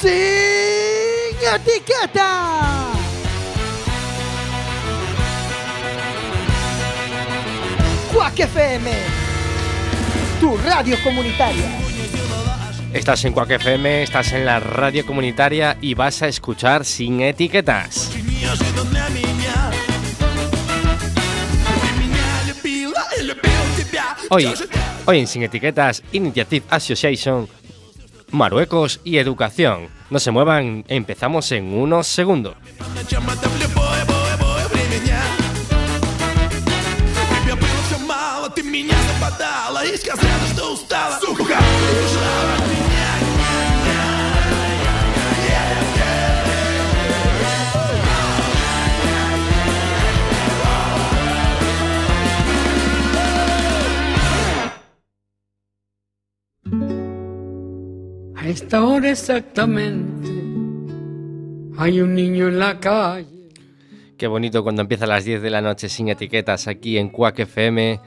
Sin etiqueta. Quack FM, tu radio comunitaria. Estás en Quack FM, estás en la radio comunitaria y vas a escuchar sin etiquetas. Hoy, hoy en Sin Etiquetas, Initiative Association, Marruecos y Educación. No se muevan, empezamos en unos segundos. Ты меня западала и сказала, что устала Сука, ушла Esta hora exactamente hay un niño en la calle. Qué bonito cuando empieza a las 10 de la noche sin etiquetas aquí en Quack FM,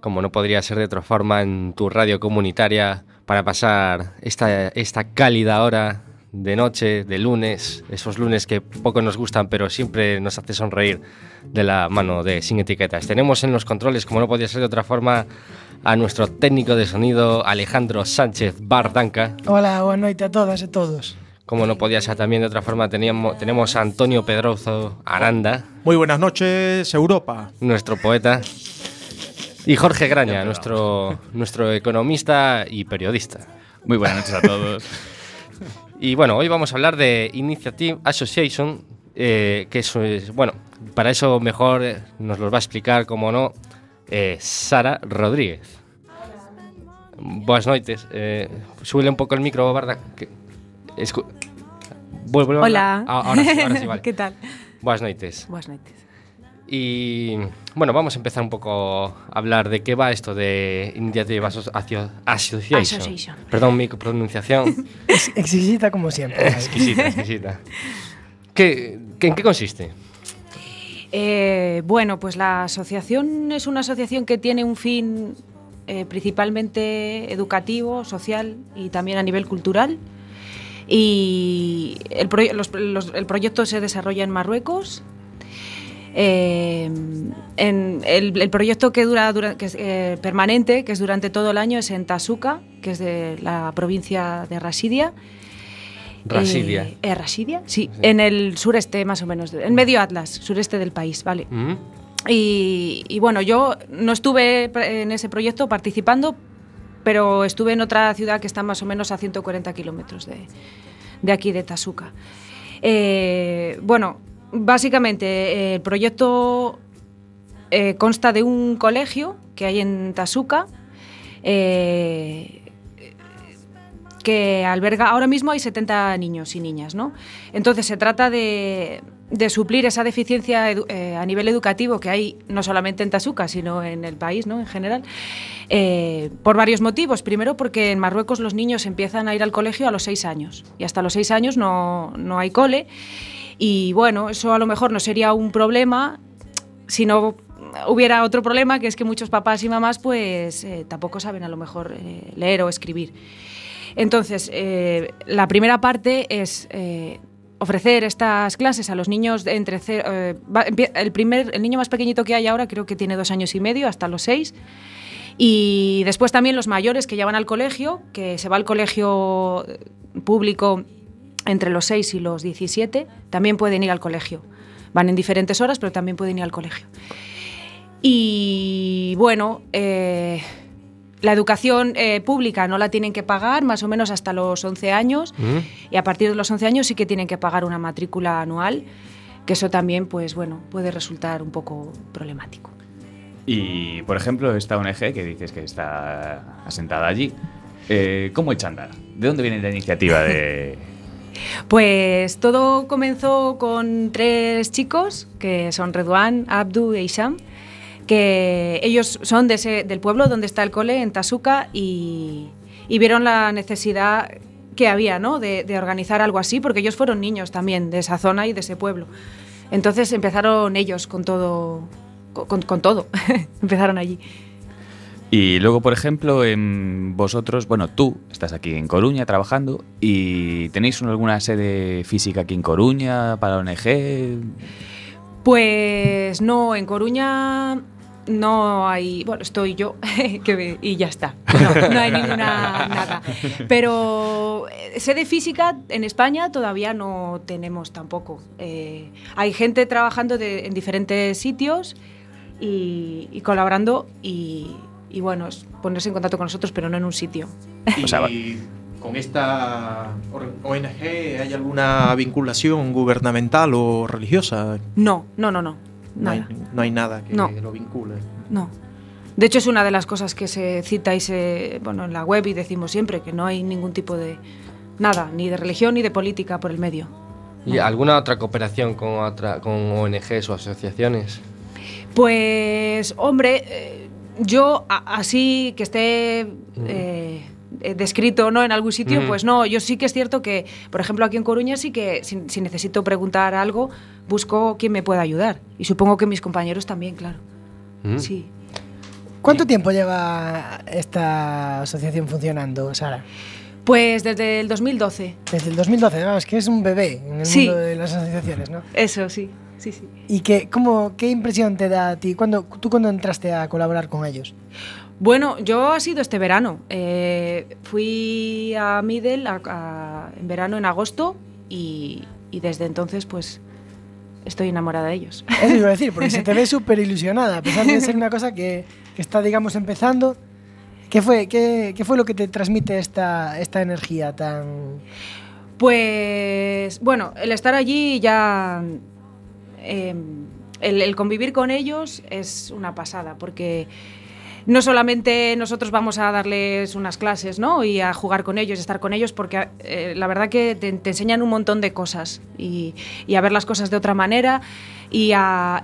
como no podría ser de otra forma en tu radio comunitaria, para pasar esta, esta cálida hora de noche, de lunes, esos lunes que poco nos gustan, pero siempre nos hace sonreír de la mano de Sin Etiquetas. Tenemos en los controles, como no podía ser de otra forma, a nuestro técnico de sonido Alejandro Sánchez Bardanca. Hola, boa noite a todas e todos. Como no podía ser también de otra forma, teníamos, tenemos a Antonio Pedrozo Aranda, Muy buenas noches, Europa. nuestro poeta, y Jorge Graña, nuestro, nuestro economista y periodista. Muy buenas noches a todos. Y bueno, hoy vamos a hablar de Initiative Association, eh, que eso es, bueno, para eso mejor eh, nos lo va a explicar, como no, eh, Sara Rodríguez. Boas noites. Eh, súbele un pouco el micro, Barda. Que, escu... Vuelvo, vuelvo, Hola. A, ah, ahora, sí, ahora sí, vale. ¿Qué tal? Boas noites. Boas noites. Y bueno, vamos a empezar un poco a hablar de qué va esto de Initiative Association. Association. Perdón mi pronunciación. es exquisita como siempre. exquisita, exquisita. ¿Qué, ¿En qué consiste? Eh, bueno, pues la asociación es una asociación que tiene un fin eh, principalmente educativo, social y también a nivel cultural. Y el, proyecto se desarrolla en Marruecos. Eh, el, proyecto que dura, dura- es permanente, que es durante todo el año, es en Tasuca, que es de la provincia de Rasidia. Rasidia. Eh, eh, Rasidia, sí, en el sureste más o menos, en medio Atlas, sureste del país, vale. ¿Mm? Y, y bueno, yo no estuve en ese proyecto participando, pero estuve en otra ciudad que está más o menos a 140 kilómetros de, de aquí, de Tasuca. Eh, bueno, básicamente eh, el proyecto eh, consta de un colegio que hay en Tasuca. eh, que alberga, ahora mismo hay 70 niños y niñas, ¿no? Entonces se trata de, suplir esa deficiencia eh, a nivel educativo que hay no solamente en Tasuca, sino en el país, ¿no? En general, eh, por varios motivos. Primero porque en Marruecos los niños empiezan a ir al colegio a los seis años y hasta los seis años no, no hay cole. Y bueno, eso a lo mejor no sería un problema si no hubiera otro problema, que es que muchos papás y mamás pues eh, tampoco saben a lo mejor leer o escribir. Entonces, eh, la primera parte es eh, ofrecer estas clases a los niños entre eh, el primer el niño más pequeñito que hay ahora creo que tiene dos años y medio hasta los seis. Y después también los mayores que ya van al colegio que se va al colegio eh, público entre los 6 y los 17 también pueden ir al colegio. Van en diferentes horas pero también pueden ir al colegio. Y bueno la educación eh, pública no la tienen que pagar más o menos hasta los 11 años ¿Mm? y a partir de los 11 años sí que tienen que pagar una matrícula anual, que eso también pues bueno, puede resultar un poco problemático. Y, por ejemplo, esta ONG que dices que está asentada allí, eh, ¿cómo echa a andar? ¿De dónde viene la iniciativa de...? Pues todo comenzó con tres chicos, que son Redouan, Abdu e Isham, que ellos son de ese- del pueblo donde está el cole, en Tasuca, y, y vieron la necesidad que había ¿no? de, de organizar algo así, porque ellos fueron niños también de esa zona y de ese pueblo. Entonces empezaron ellos con todo, con, con todo, empezaron allí. Y luego, por ejemplo, en vosotros, bueno, tú estás aquí en Coruña trabajando y tenéis una- alguna sede física aquí en Coruña para ONG. Pues no, en Coruña no hay, bueno, estoy yo que y ya está. No, no hay ninguna nada. Pero eh, sede física en España todavía no tenemos tampoco. Eh, hay gente trabajando de- en diferentes sitios y, y colaborando y, y bueno, ponerse en contacto con nosotros, pero no en un sitio. Y con esta ONG hay alguna vinculación gubernamental o religiosa. No, no, no, no. No hay, Nada. no hay nada que No. lo vincule. No. De hecho, es una de las cosas que se cita y se, bueno, en la web y decimos siempre que no hay ningún tipo de nada, ni de religión ni de política por el medio. ¿Y alguna otra cooperación con, otra, con ONGs o asociaciones? Pues, hombre, eh, yo a- así que esté eh, eh, descrito ¿no? en algún sitio, Mm. pues no, yo sí que es cierto que, por ejemplo, aquí en Coruña sí que si, si necesito preguntar algo, busco quien me pueda ayudar. Y supongo que mis compañeros también, claro. Mm. Sí. ¿Cuánto tiempo lleva esta asociación funcionando, Sara? Pues desde el 2012. Desde el 2012, vamos, que es un bebé en el Sí. mundo de las asociaciones, ¿no? Eso, sí, sí, sí. ¿Y qué, cómo, qué impresión te da a ti? cuando ¿Tú cuando entraste a colaborar con ellos? Bueno, yo ha sido este verano. Eh, fui a Middle a- a- en verano, en agosto, y, y desde entonces, pues, estoy enamorada de ellos. Eso iba a decir, porque se te ve súper ilusionada, a pesar de ser una cosa que, que está, digamos, empezando. ¿Qué fue, qué, qué fue lo que te transmite esta, esta energía tan...? Pues, bueno, el estar allí ya. eh, el, el convivir con ellos es una pasada, porque no solamente nosotros vamos a darles unas clases, ¿no? Y a jugar con ellos, estar con ellos, porque eh, la verdad que te, enseñan un montón de cosas y, a ver las cosas de otra manera y y a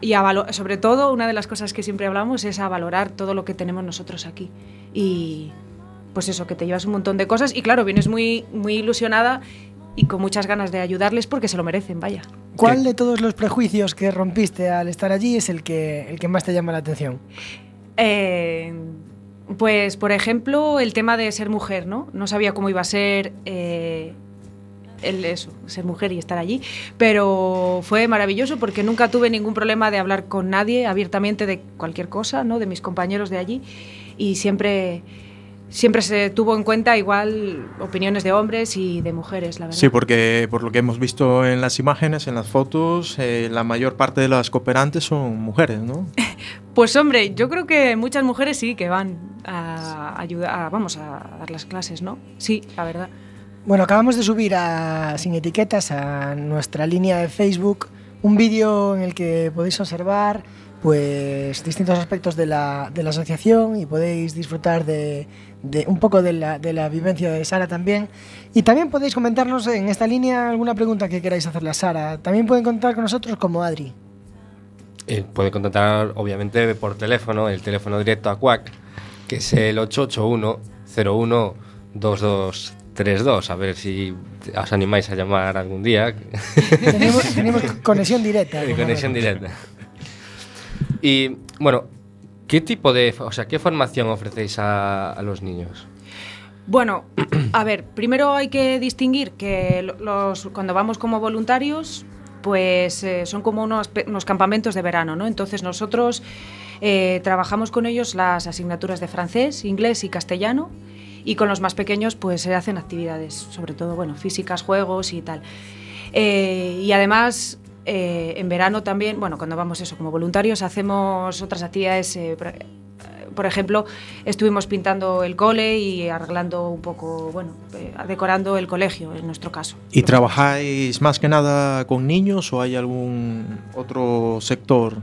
sobre todo, una de las cosas que siempre hablamos es a valorar todo lo que tenemos nosotros aquí. Y pues eso, que te llevas un montón de cosas y claro, vienes muy, muy ilusionada y con muchas ganas de ayudarles porque se lo merecen, vaya. ¿Cuál de todos los prejuicios que rompiste al estar allí es el que, el que más te llama la atención? Eh, pues, por ejemplo, el tema de ser mujer, ¿no? No sabía cómo iba a ser eh, el eso, ser mujer y estar allí, pero fue maravilloso porque nunca tuve ningún problema de hablar con nadie abiertamente de cualquier cosa, ¿no? De mis compañeros de allí y siempre siempre se tuvo en cuenta igual opiniones de hombres y de mujeres, la verdad. Sí, porque por lo que hemos visto en las imágenes, en las fotos, eh, la mayor parte de las cooperantes son mujeres, ¿no? Pues hombre, yo creo que muchas mujeres sí que van a ayudar, a- vamos a dar las clases, ¿no? Sí, la verdad. Bueno, acabamos de subir a Sin Etiquetas a nuestra línea de Facebook un vídeo en el que podéis observar pues distintos aspectos de la, de la asociación y podéis disfrutar de, de un poco de la, de la vivencia de Sara también. Y también podéis comentarnos en esta línea alguna pregunta que queráis hacerle a Sara. También pueden contar con nosotros como Adri. Eh, puede contactar, obviamente, por teléfono, el teléfono directo a CUAC, que es el 881-01-2232. A ver si os animáis a llamar algún día. tenemos, tenemos conexión directa. conexión directa. Y, bueno, ¿qué tipo de, o sea, qué formación ofrecéis a, los niños? Bueno, a ver, primero hay que distinguir que lo- los, cuando vamos como voluntarios, pues eh, son como unos campamentos de verano, ¿no? Entonces nosotros eh, trabajamos con ellos las asignaturas de francés, inglés y castellano y con los más pequeños pues se hacen actividades, sobre todo, bueno, físicas, juegos y tal. Eh, y además, eh, en verano también, bueno, cuando vamos eso como voluntarios, hacemos otras actividades. eh, por, eh, por ejemplo, estuvimos pintando el cole y arreglando un poco, bueno, eh, decorando el colegio, en nuestro caso. ¿Y trabajáis más que nada con niños o hay algún otro sector?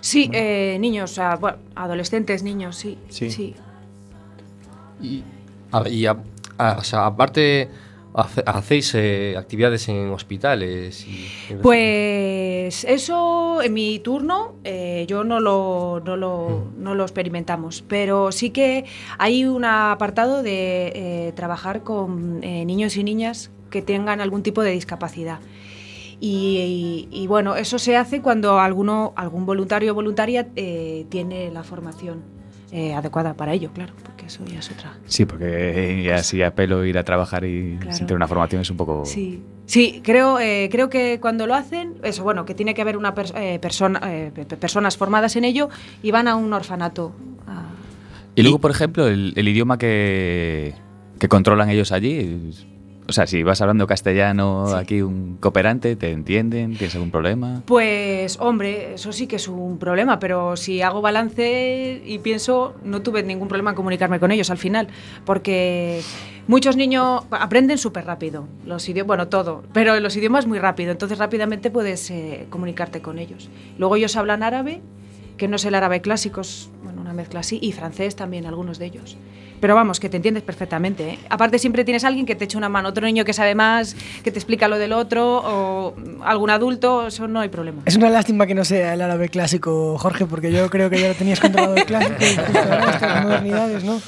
Sí, eh, niños, o sea, bueno, adolescentes, niños, sí. Sí. sí. Y, a- y a- a- o sea, aparte, hacéis eh, actividades en hospitales. Y, Pues eso, en mi turno, eh, yo no lo, no, lo, no lo experimentamos, pero sí que hay un apartado de eh, trabajar con niños y niñas que tengan algún tipo de discapacidad. Y, y- y bueno, eso se hace cuando alguno, algún voluntario o voluntaria tiene la formación. adecuada para ello, claro, eso ya es otra. Sí, porque así a pelo ir a trabajar y Claro. sin tener una formación es un poco... Sí, sí creo, eh, creo que cuando lo hacen, eso, bueno, que tiene que haber una eh, persona, eh, pe- pe- personas formadas en ello y van a un orfanato. a- Y luego, por ejemplo, el, el idioma que, que controlan ellos allí. O sea, si vas hablando castellano Sí. aquí, un cooperante, ¿te entienden? ¿Tienes algún problema? Pues, hombre, eso sí que es un problema, pero si hago balance y pienso, no tuve ningún problema en comunicarme con ellos al final, porque muchos niños aprenden súper rápido, los idiomas, bueno, todo, pero los idiomas muy rápido, entonces rápidamente puedes eh, comunicarte con ellos. Luego ellos hablan árabe, que no es el árabe clásico, es bueno, una mezcla así, y francés también, algunos de ellos. Pero vamos, que te entiendes perfectamente. ¿eh? Aparte siempre tienes alguien que te echa una mano, otro niño que sabe más, que te explica lo del otro, o algún adulto, eso no hay problema. Es una lástima que no sea el árabe clásico, Jorge, porque yo creo que ya lo tenías controlado el clásico estas modernidades, ¿no?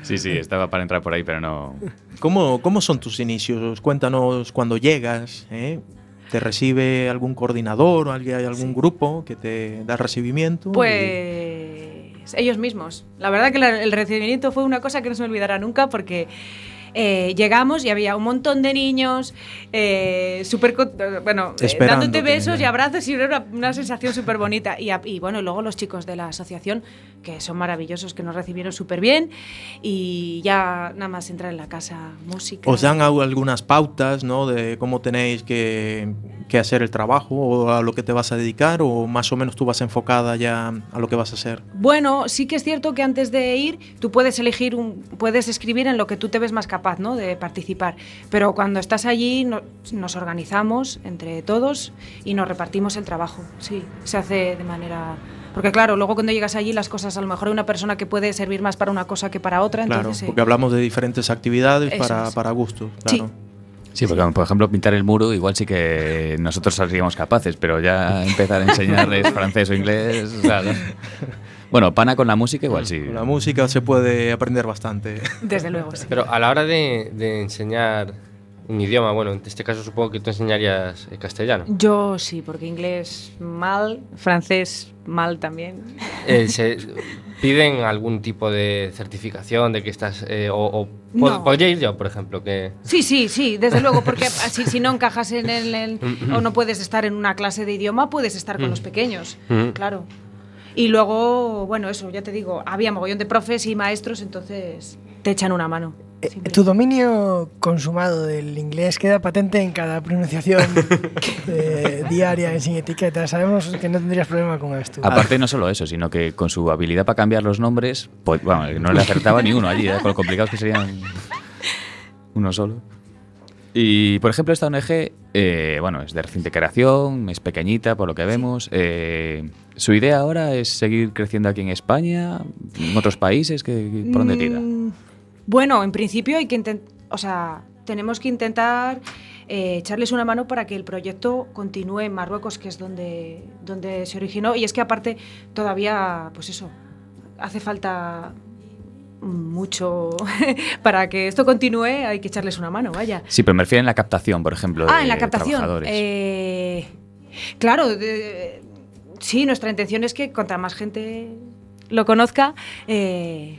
Sí, sí, estaba para entrar por ahí, pero no. ¿Cómo, ¿Cómo son tus inicios? Cuéntanos cuando llegas. ¿eh? ¿Te recibe algún coordinador o alguien, algún grupo que te da recibimiento? Pues ellos mismos. La verdad que el recibimiento fue una cosa que no se me olvidará nunca porque eh, llegamos y había un montón de niños, eh, bueno, eh, dándote besos y abrazos y era una, sensación súper bonita. Y, y bueno, luego los chicos de la asociación, que son maravillosos, que nos recibieron súper bien y ya nada más entrar en la casa, música. ¿Os dan algunas pautas ¿no? de cómo tenéis que, que hacer el trabajo o a lo que te vas a dedicar o más o menos tú vas enfocada ya a lo que vas a hacer? Bueno, sí que es cierto que antes de ir tú puedes elegir, un, puedes escribir en lo que tú te ves más capaz ¿no? de participar, pero cuando estás allí no- nos organizamos entre todos y nos repartimos el trabajo, sí, se hace de manera... Porque claro, luego cuando llegas allí las cosas, a lo mejor hay una persona que puede servir más para una cosa que para otra, Claro, entonces... eh, porque hablamos de diferentes actividades para, para gustos. Claro. Sí, porque por ejemplo pintar el muro igual sí que nosotros seríamos capaces, pero ya empezar a enseñarles francés o inglés, o sea, no. Bueno, pana con la música igual sí. Con la música se puede aprender bastante. Desde luego, sí. Pero a la hora de, de enseñar un idioma, bueno, en este caso supongo que tú enseñarías eh, castellano. Yo sí, porque inglés mal, francés mal también. Eh, ¿Se piden algún tipo de certificación de que estás... eh, o o No. podría ir yo, por ejemplo, que... Sí, sí, sí, desde luego, porque así si no encajas en el, en- o no puedes estar en una clase de idioma, puedes estar con los pequeños, Mm. claro. Y luego, bueno, eso, ya te digo, había mogollón de profes y maestros, entonces te echan una mano. Eh. Tu dominio consumado del inglés queda patente en cada pronunciación eh, diaria en sin etiqueta. Sabemos que no tendrías problema con esto. Aparte no solo eso, sino que con su habilidad para cambiar los nombres, pues, bueno, no le acertaba ni uno allí, ¿eh? con lo complicados que serían uno solo. Y por ejemplo esta ONG, eh, bueno, es de reciente creación, es pequeñita por lo que vemos. eh, su idea ahora es seguir creciendo aquí en España, en otros países, que, ¿por dónde tira? Bueno, en principio hay que intentar, o sea, tenemos que intentar eh, echarles una mano para que el proyecto continúe en Marruecos, que es donde, donde se originó. Y es que aparte todavía, pues eso, hace falta mucho para que esto continúe, hay que echarles una mano, vaya. Sí, pero me refiero en la captación, por ejemplo, Ah, de en la captación. Eh, claro, de- sí, nuestra intención es que contra más gente lo conozca, eh,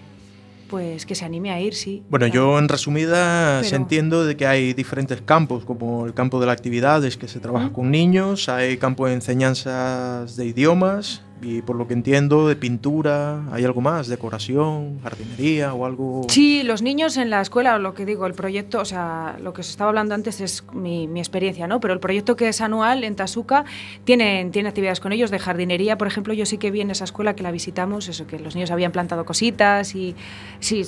pues que se anime a ir, sí. Bueno, yo en resumidas Pero- entiendo de que hay diferentes campos, como el campo de las actividades que se trabaja con niños, hay campo de enseñanzas de idiomas y por lo que entiendo de pintura, hay algo más, decoración, jardinería o algo... Sí, los niños en la escuela, lo que digo, el proyecto, o sea, lo que os estaba hablando antes es mi, mi experiencia, ¿no? Pero el proyecto que es anual en Tasuca tienen, tiene actividades con ellos de jardinería, por ejemplo, yo sí que vi en esa escuela que la visitamos, eso, que los niños habían plantado cositas y sí,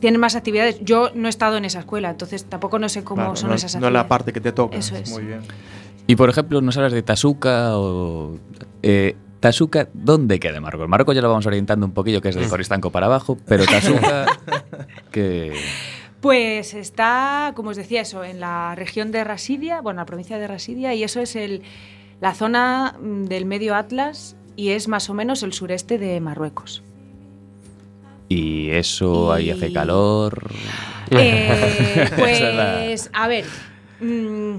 tienen más actividades. Yo no he estado en esa escuela, entonces tampoco no sé cómo Claro, son no, esas no actividades. es la parte que te toca. Eso es. Muy bien. Y por ejemplo, nos hablas de Tasuca o. Eh, Tasuca, ¿dónde queda Marruecos? Marruecos ya lo vamos orientando un poquillo, que es de Coristanco para abajo, pero Tasuca, que. Pues está, como os decía, eso, en la región de Rasidia, bueno, la provincia de Rasidia, y eso es el, la zona mm, del medio Atlas y es más o menos el sureste de Marruecos. Y eso ahí hace calor. Eh, pues, a ver, mm,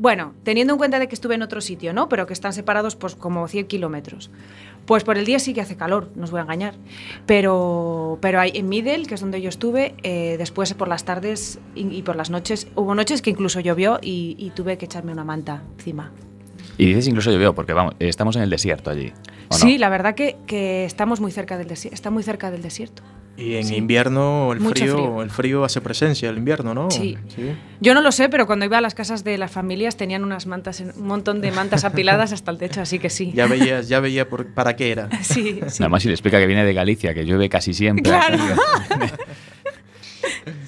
Bueno, teniendo en cuenta de que estuve en otro sitio, ¿no? Pero que están separados pues como 100 kilómetros. Pues por el día sí que hace calor, no os voy a engañar. Pero, pero hay, en Middle, que es donde yo estuve, eh, después por las tardes y, y por las noches, hubo noches que incluso llovió y, y tuve que echarme una manta encima. Y dices incluso llovió, porque vamos, estamos en el desierto allí. ¿o no? Sí, la verdad que, que estamos muy cerca del desierto. Está muy cerca del desierto. Y en Sí. invierno el frío, frío. el frío hace presencia, el invierno, ¿no? Sí. Yo no lo sé, pero cuando iba a las casas de las familias tenían unas mantas, en- un montón de mantas apiladas hasta el techo, así que sí. Ya veías, ya veía por- para qué era. Sí, sí. Nada más si le explica que viene de Galicia, que llueve casi siempre. Claro.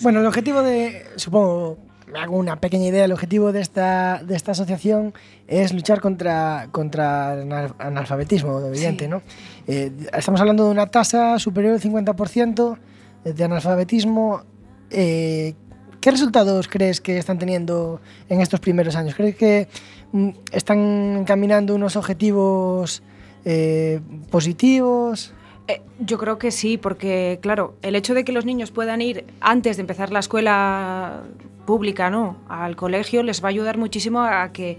Bueno, el objetivo de, supongo, me hago una pequeña idea, el objetivo de esta, de esta asociación es luchar contra, contra el anal- analfabetismo, evidente, Sí. ¿no? Eh, estamos hablando de una tasa superior al 50% de analfabetismo. Eh, ¿Qué resultados crees que están teniendo en estos primeros años? ¿Crees que mm, están encaminando unos objetivos eh, positivos? Eh, yo creo que sí, porque claro, el hecho de que los niños puedan ir antes de empezar la escuela pública, ¿no? Al colegio les va a ayudar muchísimo a que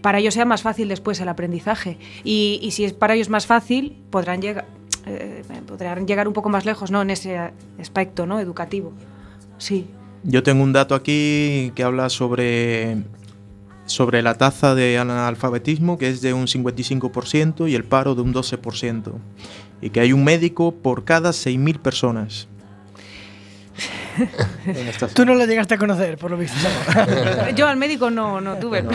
para ellos sea más fácil después el aprendizaje. Y, y si es para ellos más fácil, podrán llegar, eh, podrán llegar un poco más lejos, ¿no? En ese aspecto, ¿no? Educativo. Sí. Yo tengo un dato aquí que habla sobre, sobre la tasa de analfabetismo, que es de un 55%, y el paro de un 12%. Y que hay un médico por cada 6.000 personas. Tú no lo llegaste a conocer, por lo visto. Yo al médico no, no tuve.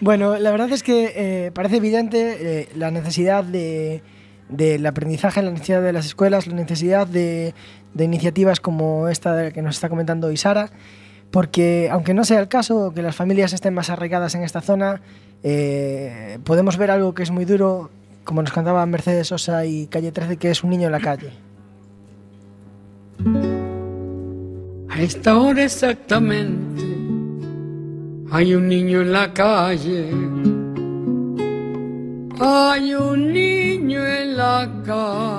Bueno, la verdad es que eh, parece evidente eh, la necesidad de, del aprendizaje, la necesidad de las escuelas, la necesidad de, de iniciativas como esta que nos está comentando Isara, porque aunque no sea el caso, que las familias estén más arraigadas en esta zona, eh, podemos ver algo que es muy duro, como nos cantaba Mercedes Sosa y Calle 13, que es un niño en la calle. A esta hora exactamente hay un niño en la calle. Hay un niño en la calle.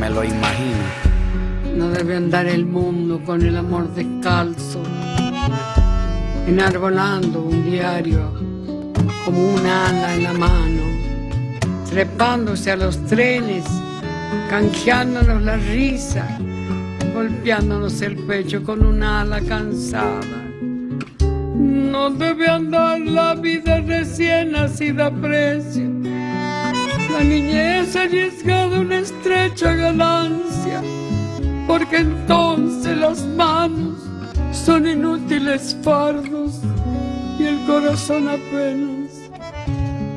me lo imagino. No debe andar el mundo con el amor descalzo, enarbolando un diario como un ala en la mano, trepándose a los trenes, canjeándonos la risa, golpeándonos el pecho con un ala cansada. No debe andar la vida recién nacida a precio. La niñez arriesgada una estrecha ganancia, porque entonces las manos son inútiles fardos y el corazón apenas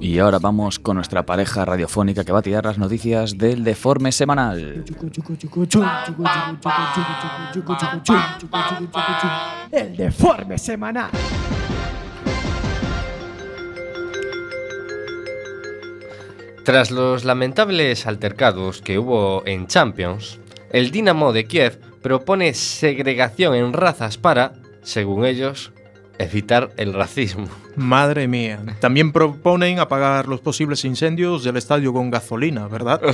Y ahora vamos con nuestra pareja radiofónica que va a tirar las noticias del deforme semanal. El deforme semanal. Tras los lamentables altercados que hubo en Champions, el Dinamo de Kiev propone segregación en razas para, según ellos, evitar el racismo. Madre mía. También proponen apagar los posibles incendios del estadio con gasolina, ¿verdad?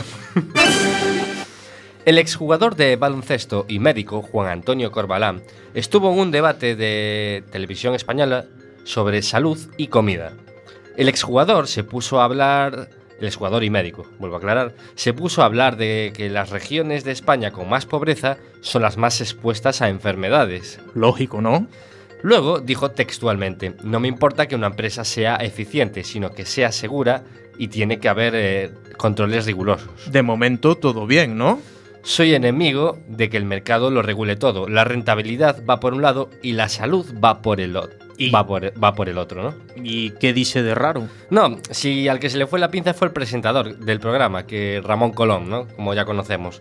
El exjugador de baloncesto y médico Juan Antonio Corbalán estuvo en un debate de televisión española sobre salud y comida. El exjugador se puso a hablar, el exjugador y médico, vuelvo a aclarar, se puso a hablar de que las regiones de España con más pobreza son las más expuestas a enfermedades. Lógico, ¿no? Luego dijo textualmente, no me importa que una empresa sea eficiente, sino que sea segura y tiene que haber eh, controles rigurosos. De momento todo bien, ¿no? Soy enemigo de que el mercado lo regule todo. La rentabilidad va por un lado y la salud va por el otro. Y- Va, por, va por el otro, ¿no? ¿Y qué dice de raro? No, si al que se le fue la pinza fue el presentador del programa, que Ramón Colón, ¿no? Como ya conocemos.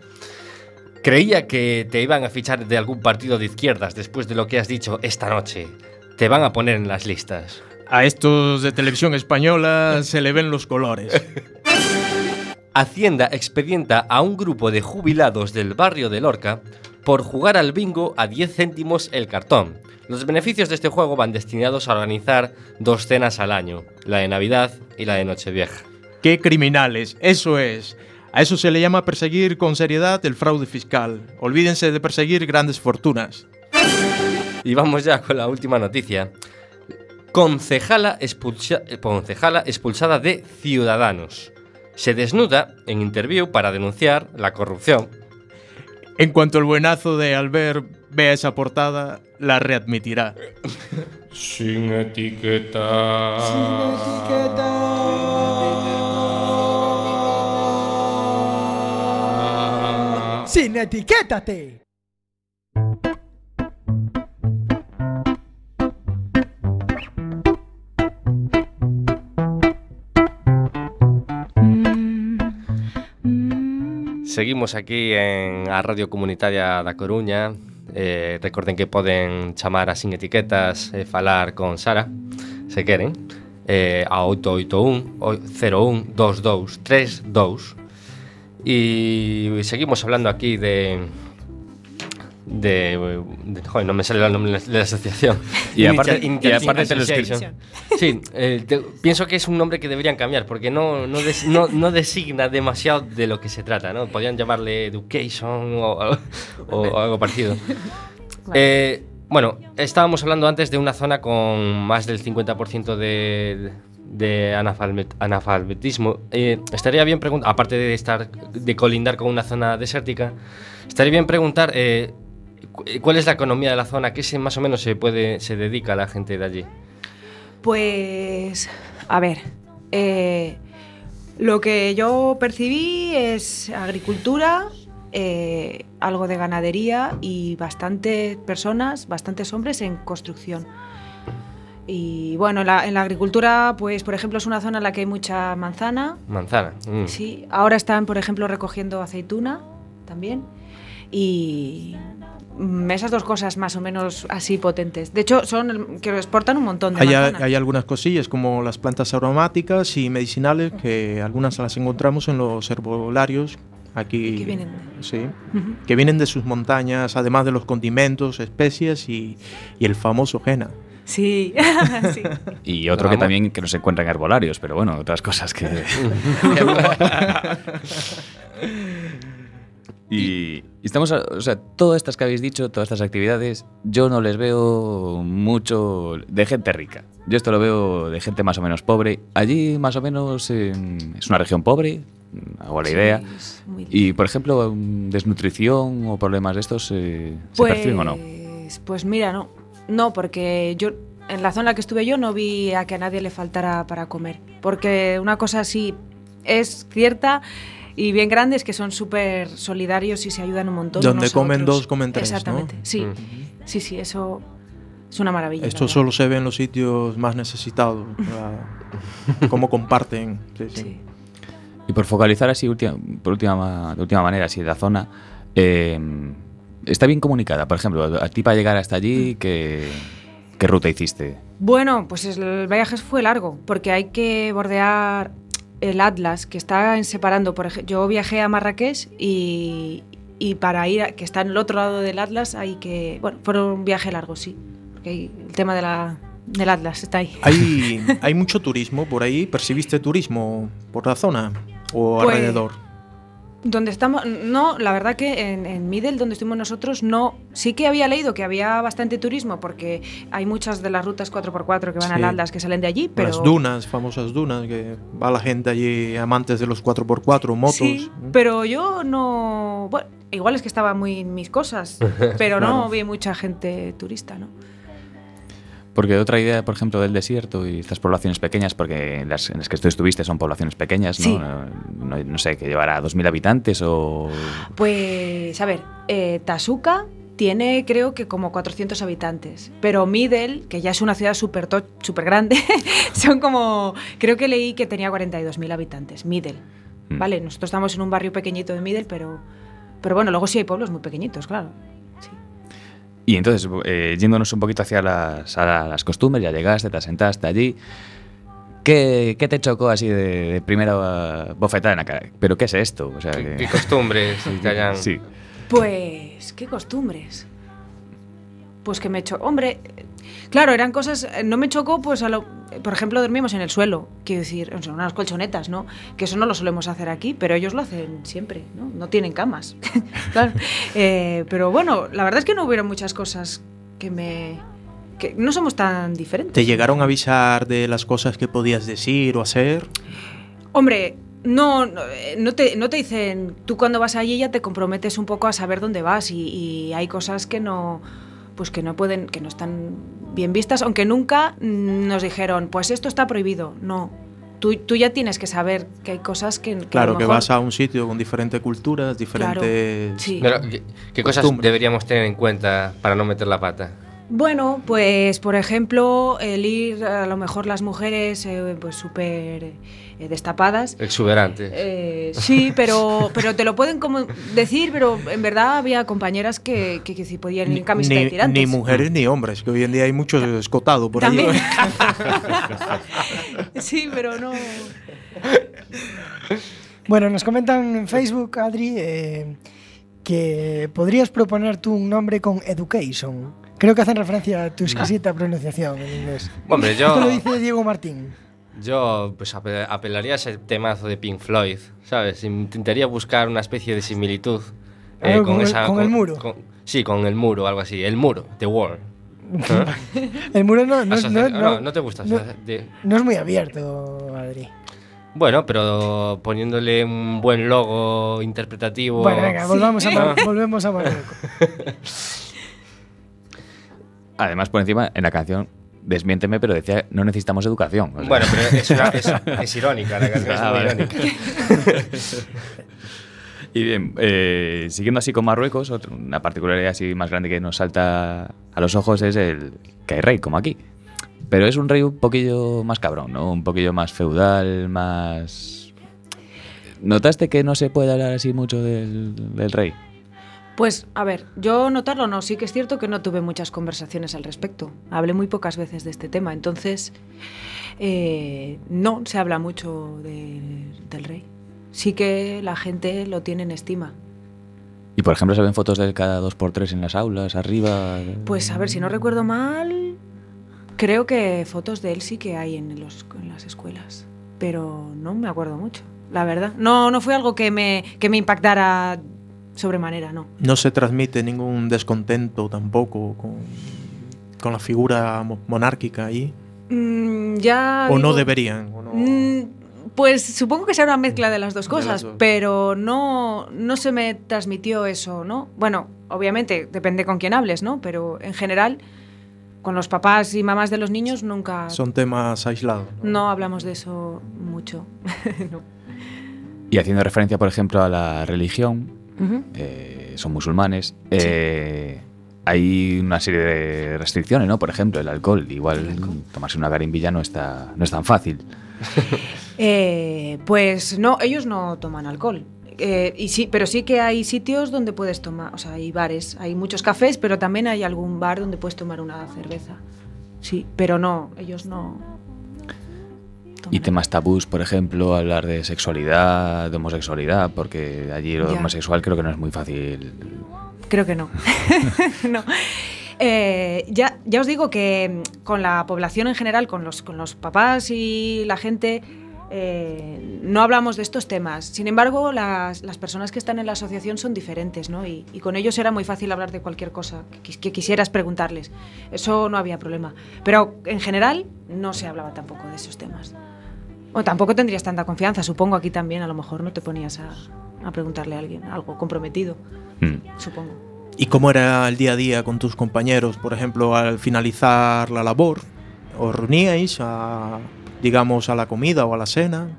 Creía que te iban a fichar de algún partido de izquierdas después de lo que has dicho esta noche. Te van a poner en las listas. A estos de televisión española se le ven los colores. Hacienda expedienta a un grupo de jubilados del barrio de Lorca por jugar al bingo a 10 céntimos el cartón. Los beneficios de este juego van destinados a organizar dos cenas al año, la de Navidad y la de Nochevieja. ¡Qué criminales! Eso es. A eso se le llama perseguir con seriedad el fraude fiscal. Olvídense de perseguir grandes fortunas. Y vamos ya con la última noticia. Concejala, expulsa- eh, concejala expulsada de Ciudadanos. Se desnuda en interview para denunciar la corrupción. En cuanto el buenazo de Albert vea esa portada, la readmitirá. Sin etiqueta. Sin Sin etiquétate. Seguimos aquí en a Radio Comunitaria da Coruña. Eh, Recorden que poden chamar a Sin Etiquetas e eh, falar con Sara Se queren. Eh, A 881 01 22 32 E seguimos hablando aquí de... De, de- joder, no me sale el nombre de la asociación. Y aparte- y aparte te lo Association. Sí, eh, te- pienso que es un nombre que deberían cambiar porque no, no, des- no, no designa demasiado de lo que se trata, ¿no? Podrían llamarle Education o, o algo parecido. Eh, bueno, estábamos hablando antes de una zona con más del 50% de, de analfabet- analfabetismo. Eh, estaría bien preguntar, aparte de estar de colindar con una zona desértica, estaría bien preguntar eh, cu- cuál es la economía de la zona, a qué se, más o menos se puede se dedica la gente de allí. Pues, a ver, eh, lo que yo percibí es agricultura, eh, algo de ganadería y bastantes personas, bastantes hombres en construcción. Y bueno, la- en la agricultura, pues por ejemplo, es una zona en la que hay mucha manzana. Manzana. mm. Sí, ahora están, por ejemplo, recogiendo aceituna también. Y mm, esas dos cosas más o menos así potentes. De hecho, son que exportan un montón de Hay, manzana. hay algunas cosillas como las plantas aromáticas y medicinales que algunas las encontramos en los herbolarios aquí. Que vienen Sí, que vienen de sus montañas, además de los condimentos, especias y, y el famoso henna. Sí, sí. Y otro que también que no se encuentra en herbolarios, pero bueno, otras cosas que... y, y estamos, a- o sea, todas estas que habéis dicho, todas estas actividades, yo no les veo mucho de gente rica. Yo esto lo veo de gente más o menos pobre. Allí más o menos eh, es una región pobre, hago la Sí, idea. Y, por ejemplo, desnutrición o problemas de estos, eh, ¿se perciben o no? Pues- Pues mira, no. No, porque yo en la zona que estuve yo no vi a que a nadie le faltara para comer. Porque una cosa sí es cierta y bien grande es que son súper solidarios y se ayudan un montón. Donde unos a comen otros. dos, comen tres, ¿no? Exactamente, sí. Mm. Sí, sí, eso Es una maravilla. Esto solo se ve en los sitios más necesitados. cómo comparten. Sí, sí. Sí. Y por focalizar así, última, por última, de última manera, así la zona, eh, está bien comunicada. Por ejemplo, a ti para llegar hasta allí, ¿qué, qué ruta hiciste? Bueno, pues es- el viaje fue largo, porque hay que bordear el Atlas, que está en separando. Por ejemplo, yo viajé a Marrakech y, y para ir, a- que está en el otro lado del Atlas, hay que. Bueno, fue un viaje largo, sí. Porque hay- el tema de la, del Atlas está ahí. ¿Hay, ¿Hay mucho turismo por ahí? ¿Percibiste turismo por la zona o Pues- alrededor? Donde estamos, no, la verdad que en, en Middle, donde estuvimos nosotros, no. Sí que había leído que había bastante turismo, porque hay muchas de las rutas 4x4 que van Sí. al Atlas que salen de allí, pero. Las dunas, famosas dunas, que va la gente allí, amantes de los 4x4, motos. Sí, pero yo no. Bueno, igual es que estaba muy en mis cosas, pero no Claro. vi mucha gente turista, ¿no? Porque otra idea, por ejemplo, del desierto y estas poblaciones pequeñas, porque las en las que tú estuviste son poblaciones pequeñas, ¿no? Sí. No, no sé, que llevará 2.000 habitantes o... Pues, a ver, eh, Tasuka tiene creo que como 400 habitantes, pero Middle, que ya es una ciudad súper súper grande, son como, creo que leí que tenía 42.000 habitantes, Middle. Mm. Vale, nosotros estamos en un barrio pequeñito de Middle, pero, pero bueno, luego sí hay pueblos muy pequeñitos, claro. Y entonces, eh, yéndonos un poquito hacia las, a las costumbres, ya llegaste, te asentaste allí. ¿Qué, qué te chocó así de, de, primera bofetada en la cara? ¿Pero qué es esto? O sea, ¿Qué, que... ¿Qué, costumbres Sí. Pues, ¿qué costumbres? Pues que me chocó. Hombre, claro, eran cosas. eh, No me chocó, pues, a lo, por ejemplo, dormimos en el suelo. Quiero decir, son unas colchonetas, ¿no? Que eso no lo solemos hacer aquí, pero ellos lo hacen siempre, ¿no? No tienen camas. claro. Eh, pero bueno, la verdad es que no hubieron muchas cosas que me. que no somos tan diferentes. ¿Te llegaron a avisar de las cosas que podías decir o hacer? Hombre, no, no, eh, no te, no te dicen, tú cuando vas allí ya te comprometes un poco a saber dónde vas y, y hay cosas que no, pues que no pueden, que no están bien vistas, aunque nunca nos dijeron, pues esto está prohibido. No, tú, tú ya tienes que saber que hay cosas que, que a lo Claro, que vas a un sitio con diferentes culturas, diferentes... sí. Pero, ¿qué, qué cosas deberíamos tener en cuenta para no meter la pata? Bueno, pues por ejemplo, el ir a lo mejor las mujeres eh, pues súper eh, destapadas. Exuberantes. Eh, sí, pero, pero te lo pueden como decir, pero en verdad había compañeras que, que, que sí podían ir en camiseta de tirantes. ni mujeres ni hombres, que hoy en día hay muchos escotados por ahí. Sí, pero no. Bueno, nos comentan en Facebook, Adri, eh, que podrías proponer tú un nombre con education. Creo que hacen referencia a tu exquisita pronunciación en inglés. Hombre, Esto lo yo, dice Diego Martín. yo pues ape- apelaría a ese temazo de Pink Floyd, ¿sabes? Intentaría buscar una especie de similitud. eh, con el- con el muro. con- sí, con el muro, algo así. El muro, The Wall. El muro no, no, te gusta. no- asocia- de- no es muy abierto, Adri. Bueno, pero poniéndole un buen logo interpretativo. Bueno, venga, volvamos a, Mar- Ah. volvemos a Marruecos. Además, por encima, en la canción, desmiénteme, pero decía, no necesitamos educación. o sea. Bueno, pero es, una- es- es irónica, la canción es Ah, muy vale. irónica. Y bien, eh, siguiendo así con Marruecos, otra- una particularidad así más grande que nos salta a los ojos es el que hay rey, como aquí. Pero es un rey un poquillo más cabrón, ¿no? Un poquillo más feudal, más... ¿Notaste que no se puede hablar así mucho del, del rey? Pues, a ver, yo notarlo no, sí que es cierto que no tuve muchas conversaciones al respecto. Hablé muy pocas veces de este tema, entonces eh, no se habla mucho de- del rey. Sí que la gente lo tiene en estima. Y por ejemplo, se ven fotos de él cada dos por tres en las aulas, arriba. Pues a ver, si no recuerdo mal, creo que fotos de él sí que hay en, los, en las escuelas, pero no me acuerdo mucho, la verdad. No, no fue algo que me, que me impactara sobremanera, no. No se transmite ningún descontento tampoco con, con la figura mo- monárquica ahí. Mm, ya o no deberían. o no- Mm, Pues supongo que será una mezcla de las dos cosas, las dos. pero no, no se me transmitió eso, ¿no? Bueno, obviamente depende con quién hables, ¿no? Pero en general, con los papás y mamás de los niños nunca... Son temas aislados. ¿no? No hablamos de eso mucho. No. Y haciendo referencia, por ejemplo, a la religión, Eh, son musulmanes. eh, hay una serie de restricciones, ¿no? Por ejemplo, el alcohol. Igual tomarse una garimbilla no está, no es tan fácil. Eh, pues no, ellos no toman alcohol. Eh, y sí, pero sí que hay sitios donde puedes tomar, o sea, hay bares, hay muchos cafés, pero también hay algún bar donde puedes tomar una cerveza. Sí, pero no, ellos no. Y temas tabús, por ejemplo, hablar de sexualidad, de homosexualidad, porque allí lo homosexual creo que no es muy fácil. Creo que no. no. Eh, ya, ya os digo que mm, con la población en general, con los, con los papás y la gente, eh, no hablamos de estos temas. Sin embargo, las, las personas que están en la asociación son diferentes, ¿no? Y, y con ellos era muy fácil hablar de cualquier cosa que, que quisieras preguntarles. Eso no había problema. Pero en general no se hablaba tampoco de esos temas. O tampoco tendrías tanta confianza, supongo aquí también a lo mejor no te ponías a, a preguntarle a alguien algo comprometido, Mm. supongo. ¿Y cómo era el día a día con tus compañeros? Por ejemplo, al finalizar la labor, ¿os reuníais a, digamos, a la comida o a la cena?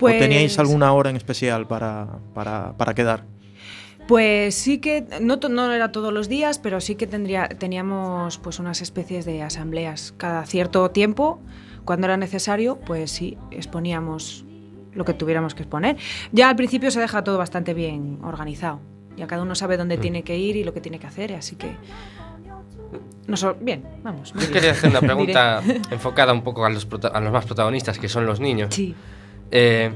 ¿O teníais Pues- alguna hora en especial para, para, para quedar? Pues sí que, no, no era todos los días, pero sí que tendría, teníamos pues unas especies de asambleas. Cada cierto tiempo, cuando era necesario, pues sí, exponíamos lo que tuviéramos que exponer. Ya al principio se deja todo bastante bien organizado. Ya cada uno sabe dónde tiene que ir y lo que tiene que hacer, así que... No so- bien, vamos. Yo quería hacer una pregunta enfocada un poco a los, a los más protagonistas, que son los niños. Sí. Eh,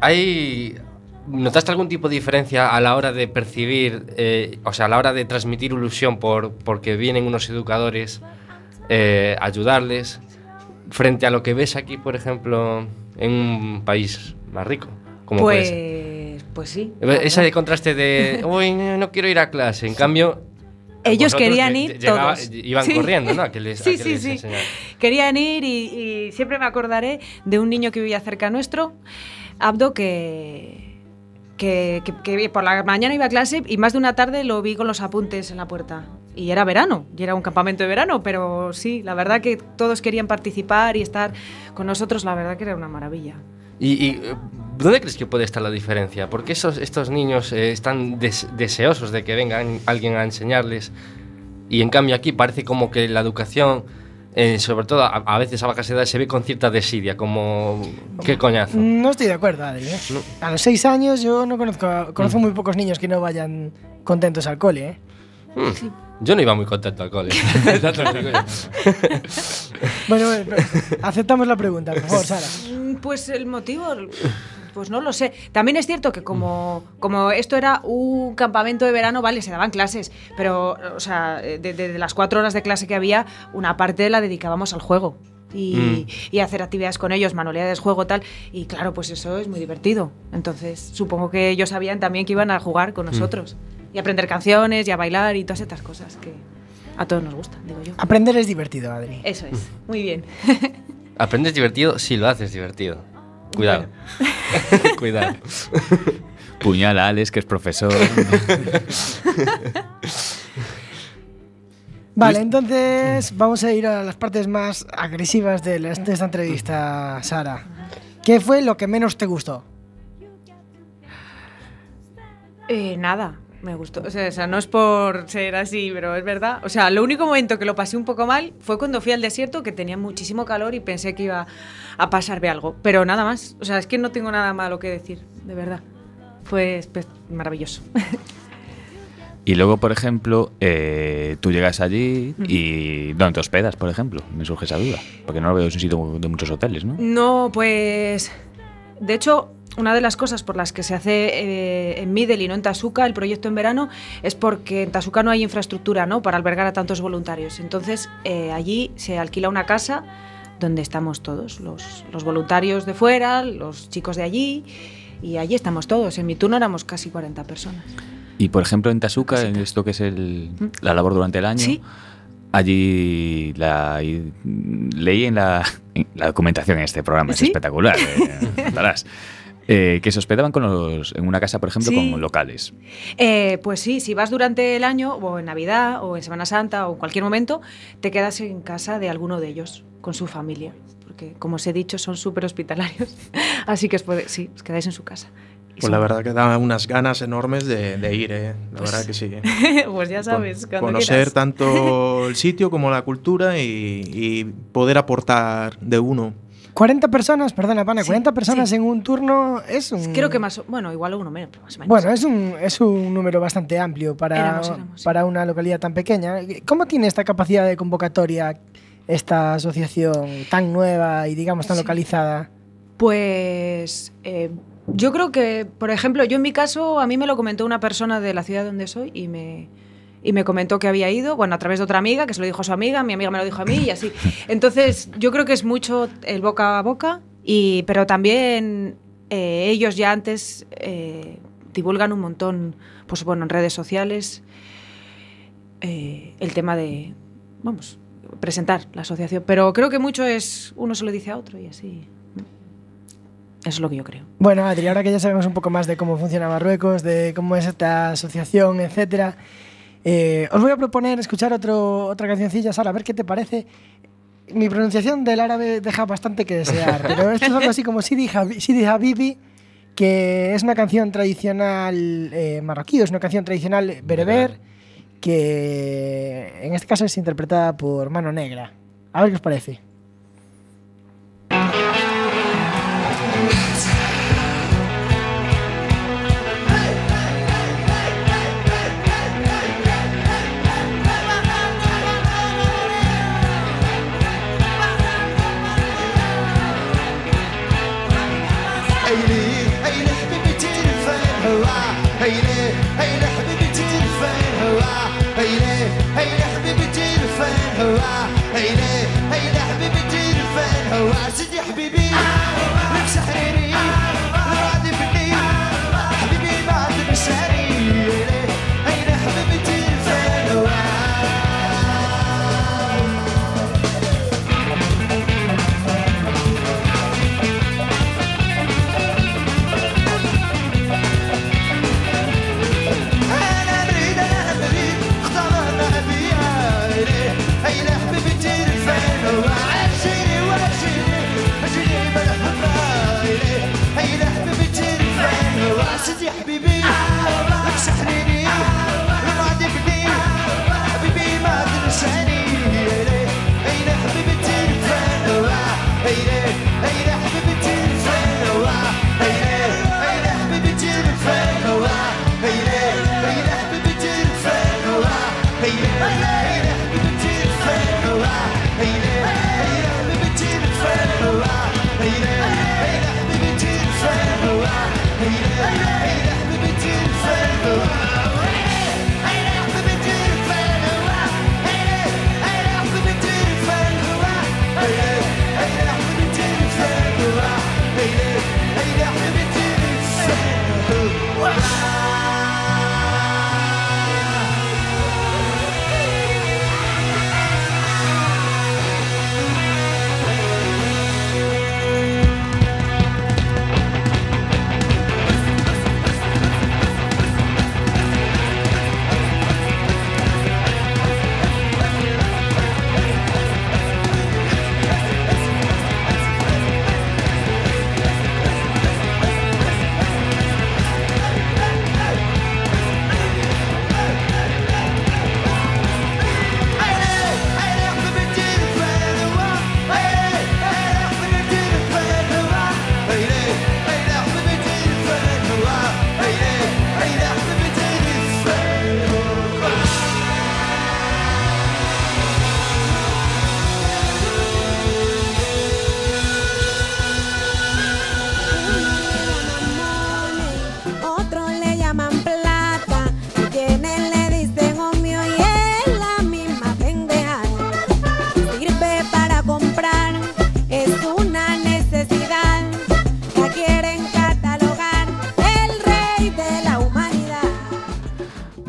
¿Hay notaste algún tipo de diferencia a la hora de percibir, eh, o sea, a la hora de transmitir ilusión por porque vienen unos educadores eh, a ayudarles frente a lo que ves aquí, por ejemplo, en un país más rico, como puede ser? Pues, pues sí. Ese verdad. contraste de, uy, no, quiero ir a clase, en cambio... Ellos vosotros querían ir llegaba- todos. Iban Sí. corriendo, ¿no? A que les, a Sí, que sí, les sí. enseñaran. Querían ir y, y siempre me acordaré de un niño que vivía cerca nuestro, Abdo, que, que, que- por la mañana iba a clase y más de una tarde lo vi con los apuntes en la puerta. Y era verano, y era un campamento de verano, pero sí, la verdad que todos querían participar y estar con nosotros, la verdad que era una maravilla. ¿Y, eh, dónde crees que puede estar la diferencia? Porque esos, estos niños eh, están des- deseosos de que venga alguien a enseñarles y en cambio aquí parece como que la educación, eh, sobre todo a, a veces a bajas edades, se ve con cierta desidia, como qué coñazo. No estoy de acuerdo, Adri. ¿eh? No. A los seis años yo no conozco, conozco muy pocos niños que no vayan contentos al cole. ¿eh? Mm, Yo no iba muy contento al cole. Bueno, bueno, pero aceptamos la pregunta, por favor, Sara. Mm, Pues el motivo, pues no lo sé. También es cierto que como, como esto era un campamento de verano, vale, se daban clases, pero, o sea, de, de- de las cuatro horas de clase que había, una parte la dedicábamos al juego. Y, y hacer actividades con ellos, manualidades, juego, tal. Y claro, pues eso es muy divertido. Entonces, supongo que ellos sabían también que iban a jugar con nosotros. Y aprender canciones, y a bailar, y todas estas cosas que a todos nos gustan, digo yo. Aprender es divertido, Adri. Eso es, muy bien. Aprendes divertido si lo haces divertido. Cuidado. Cuidado. Puñala a Alex, que es profesor. Vale, entonces vamos a ir a las partes más agresivas de, la- de esta entrevista, Sara. ¿Qué fue lo que menos te gustó? Eh, nada, me gustó. O sea, o sea, no es por ser así, pero es verdad. O sea, lo único momento que lo pasé un poco mal fue cuando fui al desierto, que tenía muchísimo calor y pensé que iba a pasarme algo. Pero nada más. O sea, es que no tengo nada malo que decir, de verdad. Fue maravilloso. Y luego, por ejemplo, eh, tú llegas allí y ¿dónde te hospedas, por ejemplo? Me surge esa duda. Porque no lo veo en un sitio de muchos hoteles, ¿no? No, pues. De hecho, una de las cosas por las que se hace eh, en Midel y no en Tasuca el proyecto en verano es porque en Tasuca no hay infraestructura ¿no? para albergar a tantos voluntarios. Entonces, eh, allí se alquila una casa donde estamos todos, los, los voluntarios de fuera, los chicos de allí, y allí estamos todos. En mi turno éramos casi 40 personas. Y por ejemplo, en Tasuka, en esto que es el, la labor durante el año, Sí. allí la, leí en la, en la documentación en este programa, es espectacular, eh, eh, que se hospedaban con los, en una casa, por ejemplo, Sí. con locales. Eh, pues sí, si vas durante el año, o en Navidad, o en Semana Santa, o en cualquier momento, te quedas en casa de alguno de ellos, con su familia. Porque, como os he dicho, son súper hospitalarios. Así que os puede- sí, os quedáis en su casa. Pues la verdad que da unas ganas enormes de, de ir, ¿eh? La verdad que sí. pues ya sabes, Con- conocer quieras. tanto el sitio como la cultura y, y poder aportar de uno. 40 personas, perdona, Pana, Sí, 40 personas sí. en un turno es un. Creo que más, bueno, igual uno menos, más o menos. Bueno, es un, es un número bastante amplio para, Éramos, éramos, sí. para una localidad tan pequeña. ¿Cómo tiene esta capacidad de convocatoria esta asociación tan nueva y, digamos, tan localizada? Pues eh, yo creo que, por ejemplo, yo en mi caso, a mí me lo comentó una persona de la ciudad donde soy y me, y me comentó que había ido, bueno, a través de otra amiga, que se lo dijo a su amiga, mi amiga me lo dijo a mí y así. Entonces, yo creo que es mucho el boca a boca, y, pero también eh, ellos ya antes eh, divulgan un montón, pues bueno, en redes sociales, eh, el tema de, vamos, presentar la asociación. Pero creo que mucho es, uno se lo dice a otro y así. Eso es lo que yo creo. Bueno, Adri, ahora que ya sabemos un poco más de cómo funciona Marruecos, de cómo es esta asociación, etcétera, eh, os voy a proponer escuchar otro, otra cancioncilla, Sara, a ver qué te parece. Mi pronunciación del árabe deja bastante que desear, pero esto es algo así como Sidi, Sidi Habibi, que es una canción tradicional eh, marroquí, es una canción tradicional bereber, que en este caso es interpretada por Mano Negra. A ver qué os parece. Hey, hey, hey.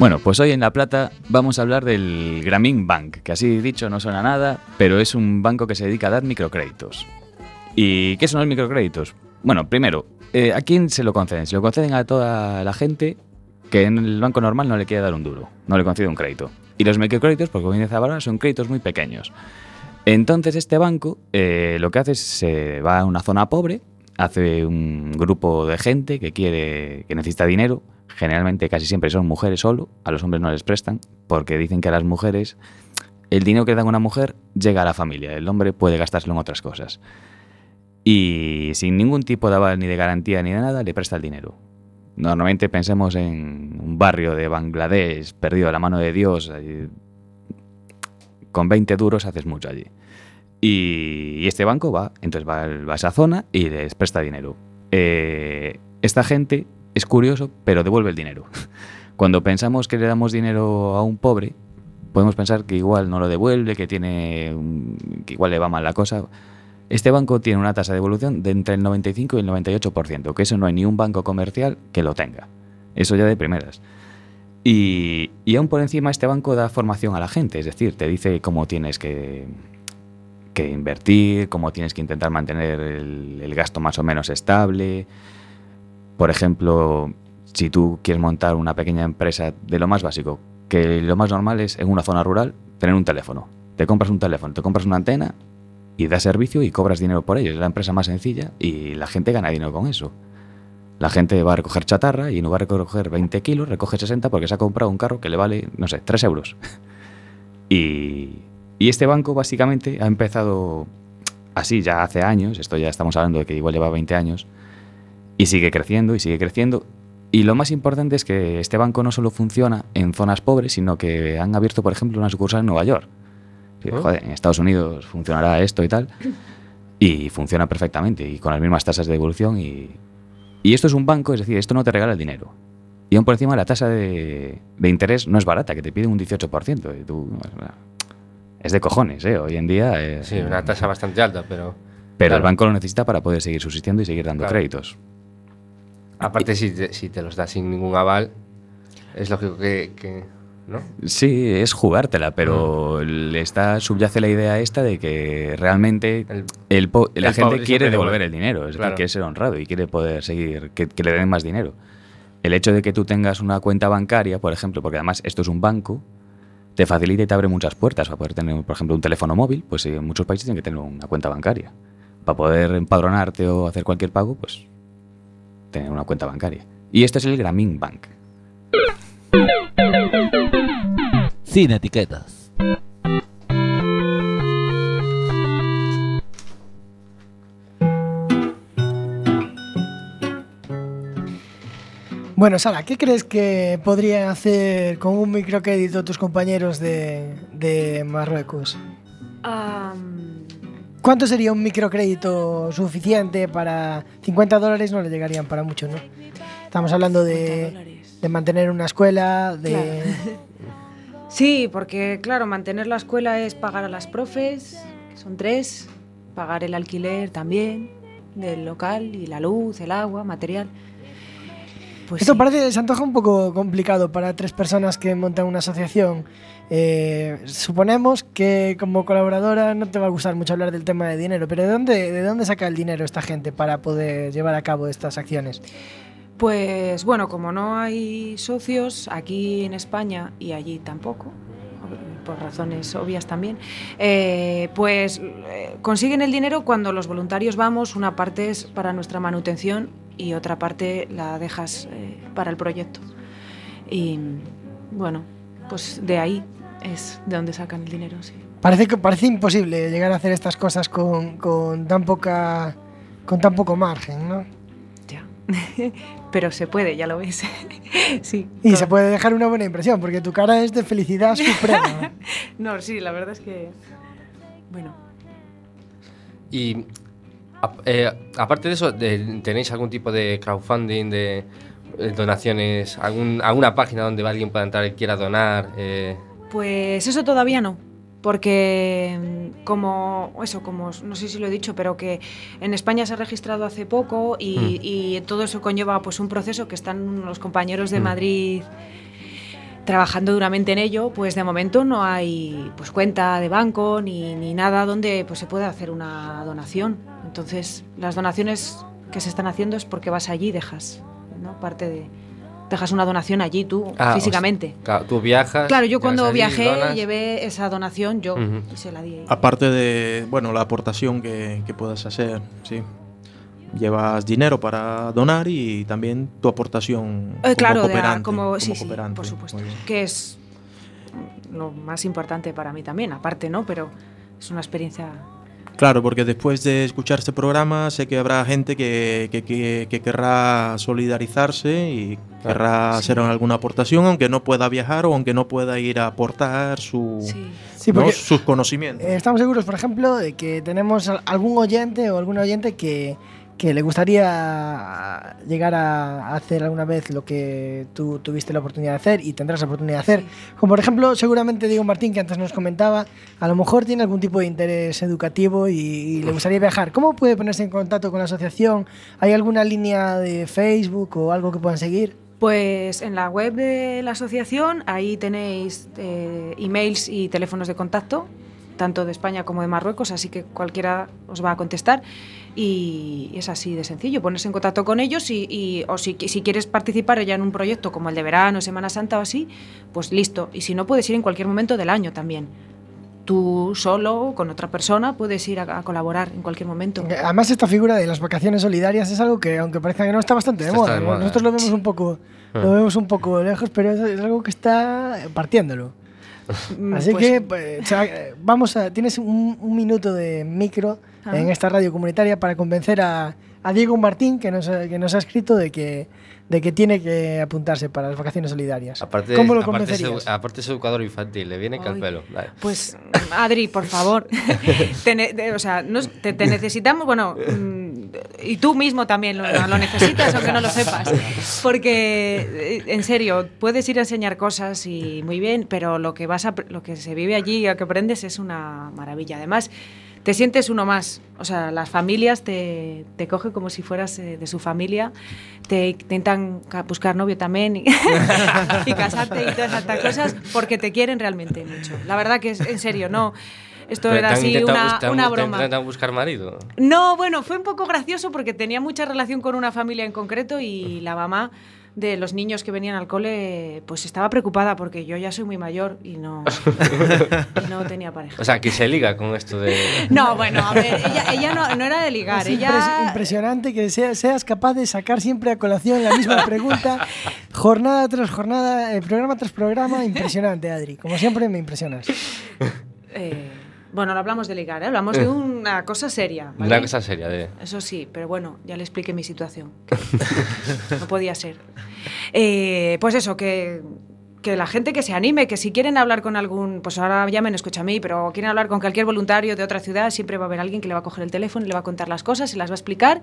Bueno, pues hoy en La Plata vamos a hablar del Grameen Bank, que así dicho no suena nada, pero es un banco que se dedica a dar microcréditos. ¿Y qué son los microcréditos? Bueno, primero, eh, ¿a quién se lo conceden? Se lo conceden a toda la gente que en el banco normal no le quiere dar un duro, no le concede un crédito. Y los microcréditos, porque como dice ahora, son créditos muy pequeños. Entonces este banco eh, lo que hace es se va a una zona pobre hace un grupo de gente que quiere, que necesita dinero. Generalmente casi siempre son mujeres solo, a los hombres no les prestan, porque dicen que a las mujeres el dinero que dan a una mujer llega a la familia, el hombre puede gastárselo en otras cosas. Y sin ningún tipo de aval ni de garantía ni de nada, le presta el dinero. Normalmente pensemos en un barrio de Bangladesh perdido de la mano de Dios. Con 20 duros haces mucho allí. Y, este banco va, entonces va a esa zona y les presta dinero. Eh, esta gente es curioso, pero devuelve el dinero. Cuando pensamos que le damos dinero a un pobre, podemos pensar que igual no lo devuelve, que tiene un- que igual le va mal la cosa. Este banco tiene una tasa de devolución de entre el 95 y el 98%, que eso no hay ni un banco comercial que lo tenga. Eso ya de primeras. Y, y aún por encima este banco da formación a la gente, es decir, te dice cómo tienes que, invertir, cómo tienes que intentar mantener el gasto más o menos estable. Por ejemplo, si tú quieres montar una pequeña empresa de lo más básico, que lo más normal es en una zona rural tener un teléfono. Te compras un teléfono, te compras una antena y das servicio y cobras dinero por ello. Es la empresa más sencilla y la gente gana dinero con eso. La gente va a recoger chatarra y en lugar de recoger 20 kilos, recoge 60 porque se ha comprado un carro que le vale, no sé, 3 euros. y, y este banco básicamente ha empezado así ya hace años, esto ya estamos hablando de que igual lleva 20 años, y sigue creciendo y sigue creciendo. Y lo más importante es que este banco no solo funciona en zonas pobres, sino que han abierto, por ejemplo, una sucursal en Nueva York. Sí, Oh. joder, en Estados Unidos funcionará esto y tal. Y funciona perfectamente y con las mismas tasas de devolución. Y, y esto es un banco, es decir, esto no te regala el dinero. Y aún por encima la tasa de, de interés no es barata, que te piden un 18%. Y tú, es de cojones, ¿eh? Hoy en día... eh, Sí, una tasa bastante alta, pero... Pero el banco lo necesita para poder seguir subsistiendo y seguir dando Claro. créditos. Aparte, si te, si te los da sin ningún aval, es lógico que... que- ¿No? Sí, es jugártela, pero le está subyace la idea esta de que realmente El- el la el gente quiere devolver el dinero, es Claro. decir, quiere ser honrado y quiere poder seguir, que, que le den más dinero. El hecho de que tú tengas una cuenta bancaria, por ejemplo, porque además esto es un banco, te facilita y te abre muchas puertas para poder tener, por ejemplo, un teléfono móvil, pues en muchos países tienen que tener una cuenta bancaria. Para poder empadronarte o hacer cualquier pago, pues tener una cuenta bancaria. Y este es el Grameen Bank. Sin etiquetas. Bueno, Sara, ¿qué crees que podrían hacer con un microcrédito tus compañeros de, de Marruecos? Am, ¿Cuánto sería un microcrédito suficiente para 50 dólares? No le llegarían para mucho, ¿no? Estamos hablando de, mantener una escuela, de... Sí, porque claro, mantener la escuela es pagar a las profes, que son tres, pagar el alquiler también del local y la luz, el agua, material. Pues Esto sí. parece, se antoja un poco complicado para tres personas que montan una asociación. Eh, suponemos que como colaboradora no te va a gustar mucho hablar del tema de dinero, pero ¿de dónde, ¿de dónde saca el dinero esta gente para poder llevar a cabo estas acciones? Pues bueno, como no hay socios aquí en España y allí tampoco, por razones obvias también, eh, pues eh, consiguen el dinero cuando los voluntarios vamos, una parte es para nuestra manutención y otra parte la dejas eh, para el proyecto. Y bueno, pues de ahí es de donde sacan el dinero, sí. Parece, que, parece imposible llegar a hacer estas cosas con, con tan poca con tan poco margen, ¿no? Ya. Pero se puede, ya lo ves. sí. Y se puede dejar una buena impresión, porque tu cara es de felicidad suprema. No, sí, la verdad es que. Bueno. Y a- eh, aparte de eso, de- ¿tenéis algún tipo de crowdfunding, de eh, donaciones, algún, alguna página donde alguien pueda entrar y quiera donar? eh, Pues eso todavía no. Porque mm, como eso, como no sé si lo he dicho, pero que en España se ha registrado hace poco y, Mm. y todo eso conlleva pues un proceso que están los compañeros de Mm. Madrid trabajando duramente en ello, pues de momento no hay pues cuenta de banco ni, ni nada donde pues se pueda hacer una donación. Entonces, las donaciones que se están haciendo es porque vas allí y dejas, ¿no? Parte de dejas una donación allí tú ah, o sea, físicamente. claro, tú viajas. Claro, yo cuando allí, viajé donas. llevé esa donación yo Ujú. y se la di. Aparte de, bueno, la aportación que, que puedas hacer, sí. Llevas dinero para donar y también tu aportación Eh, como claro, de a- cooperante. como, sí, sí, cooperante. por supuesto. Que es lo más importante para mí también, aparte, ¿no? Pero es una experiencia. Claro, porque después de escuchar este programa sé que habrá gente que, que, que- que querrá solidarizarse y querrá hacer alguna aportación, aunque no pueda viajar o aunque no pueda ir a aportar su, Sí, ¿no? sus conocimientos. Eh, Estamos seguros, por ejemplo, de que tenemos al- algún oyente o alguna oyente que, que le gustaría llegar a hacer alguna vez lo que tú tuviste la oportunidad de hacer y tendrás la oportunidad de hacer. Como por ejemplo, seguramente Diego Martín, que antes nos comentaba, a lo mejor tiene algún tipo de interés educativo y, y le gustaría viajar. ¿Cómo puede ponerse en contacto con la asociación? ¿Hay alguna línea de Facebook o algo que puedan seguir? Pues en la web de la asociación, ahí tenéis eh, emails y teléfonos de contacto, tanto de España como de Marruecos, así que cualquiera os va a contestar. Y es así de sencillo, ponerse en contacto con ellos y, y- o si, si quieres participar ya en un proyecto como el de verano, Semana Santa o así, pues listo. Y si no, puedes ir en cualquier momento del año también. Tú solo, con otra persona, puedes ir a, a colaborar en cualquier momento. Además, esta figura de las vacaciones solidarias es algo que, aunque parezca que no, está bastante de moda. está de moda. Nosotros lo vemos un poco, Ah. lo vemos un poco lejos, pero es, es algo que está partiéndolo. Mm, Así pues- que pues, o sea, vamos a, tienes un, un minuto de micro Ah. en esta radio comunitaria para convencer a, a Diego Martín, que nos, que nos ha escrito, de que, de que tiene que apuntarse para las vacaciones solidarias. Aparte, ¿Cómo lo convencerías? aparte es educador infantil, le viene que al Ay. pelo. Dale. Pues, Adri, por favor. Te ne- o sea, nos- te, te necesitamos, bueno, mm, y tú mismo también lo, lo necesitas, aunque no lo sepas. Porque, eh, en serio, puedes ir a enseñar cosas y muy bien, pero lo que, vas a, lo que se vive allí y lo que aprendes es una maravilla. Además, te sientes uno más. O sea, las familias te, te cogen como si fueras eh, de su familia, te intentan ca- buscar novio también y, y casarte y todas estas cosas porque te quieren realmente mucho. La verdad que es en serio, no. Esto Pero era te así una, te una te broma. intentado buscar marido. No, bueno, fue un poco gracioso porque tenía mucha relación con una familia en concreto y la mamá de los niños que venían al cole pues estaba preocupada porque yo ya soy muy mayor y no, y no tenía pareja. O sea, que se liga con esto de... No, bueno, a ver, ella, ella no, no era de ligar, Es ella... impresionante que sea- seas capaz de sacar siempre a colación la misma pregunta, jornada tras jornada, eh, programa tras programa. Impresionante, Adri. Como siempre, me impresionas. Eh, bueno, no hablamos de ligar, ¿eh? hablamos de una cosa seria. ¿vale? Una cosa seria de... Eso sí, pero bueno, ya le expliqué mi situación. no podía ser. Eh, pues eso, que, que la gente que se anime, que si quieren hablar con algún, pues ahora ya me escucha a mí, pero quieren hablar con cualquier voluntario de otra ciudad, siempre va a haber alguien que le va a coger el teléfono y le va a contar las cosas, se las va a explicar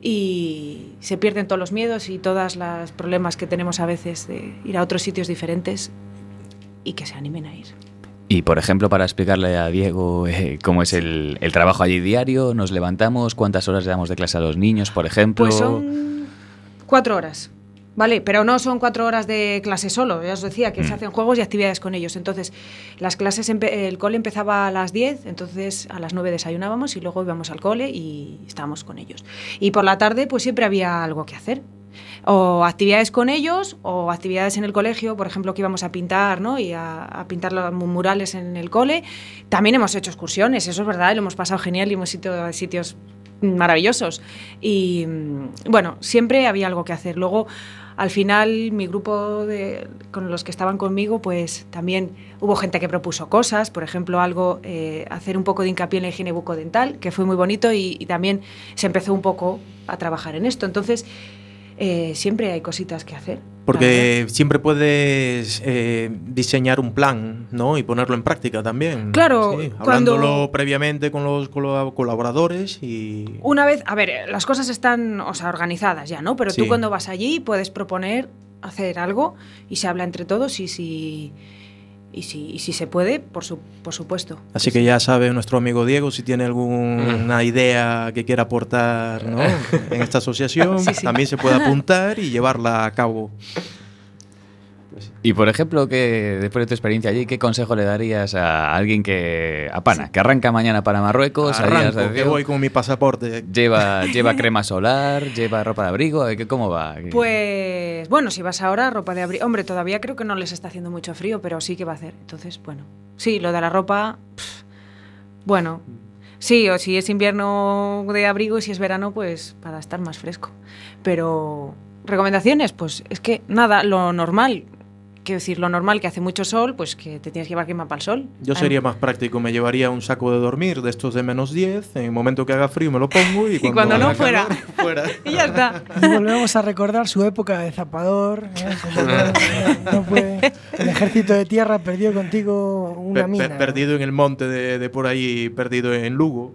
y se pierden todos los miedos y todos los problemas que tenemos a veces de ir a otros sitios diferentes y que se animen a ir. Y por ejemplo, para explicarle a Diego eh, cómo es el, el trabajo allí diario, nos levantamos, cuántas horas le damos de clase a los niños, por ejemplo. Pues son cuatro horas, ¿vale? Pero no son cuatro horas de clase solo. Ya os decía que se hacen juegos y actividades con ellos. Entonces, las clases, el cole empezaba a las 10, entonces a las 9 desayunábamos y luego íbamos al cole y estábamos con ellos. Y por la tarde, pues siempre había algo que hacer. O actividades con ellos, o actividades en el colegio, por ejemplo, que íbamos a pintar, ¿no? Y a, a pintar los mu- murales en el cole. También hemos hecho excursiones, eso es verdad, y lo hemos pasado genial y hemos ido a sitios maravillosos. Y mm, bueno, siempre había algo que hacer. Luego, al final, mi grupo de, con los que estaban conmigo, pues también hubo gente que propuso cosas, por ejemplo, algo, eh, hacer un poco de hincapié en la higiene bucodental, que fue muy bonito y, y también se empezó un poco a trabajar en esto. Entonces, eh, siempre hay cositas que hacer. Porque siempre puedes eh, diseñar un plan, ¿no? Y ponerlo en práctica también. Claro, Sí, cuando- hablándolo previamente con los colaboradores y... Una vez, a ver, las cosas están o sea, organizadas ya, ¿no? Pero Sí. tú cuando vas allí puedes proponer hacer algo y se habla entre todos y si, y si, y si se puede, por, su, por supuesto. Así que ya sabe nuestro amigo Diego si tiene alguna idea que quiera aportar ¿no? en esta asociación, Sí, sí. también se puede apuntar y llevarla a cabo. Y por ejemplo, que después de tu experiencia allí, ¿qué consejo le darías a alguien que, a Pana, que arranca mañana para Marruecos? Arranco, que voy con mi pasaporte. Lleva, lleva crema solar, lleva ropa de abrigo, ¿qué- ¿cómo va? Pues bueno, si vas ahora, ropa de abrigo. Hombre, todavía creo que no les está haciendo mucho frío, pero sí que va a hacer. Entonces, bueno. Sí, lo de la ropa. pff, bueno. Sí, o si es invierno de abrigo y si es verano, pues para estar más fresco. Pero recomendaciones, pues es que nada, lo normal. Quiero decir, lo normal que hace mucho sol, pues que te tienes que llevar quema para el sol. Yo sería más práctico, me llevaría un saco de dormir de estos de menos 10, en el momento que haga frío me lo pongo y cuando, cuando no, fuera. calor, fuera. Y ya está. Y volvemos a recordar su época de zapador. ¿eh? No puede- el ejército de tierra perdió contigo una mina. perdido en el monte de, de por ahí, perdido en Lugo.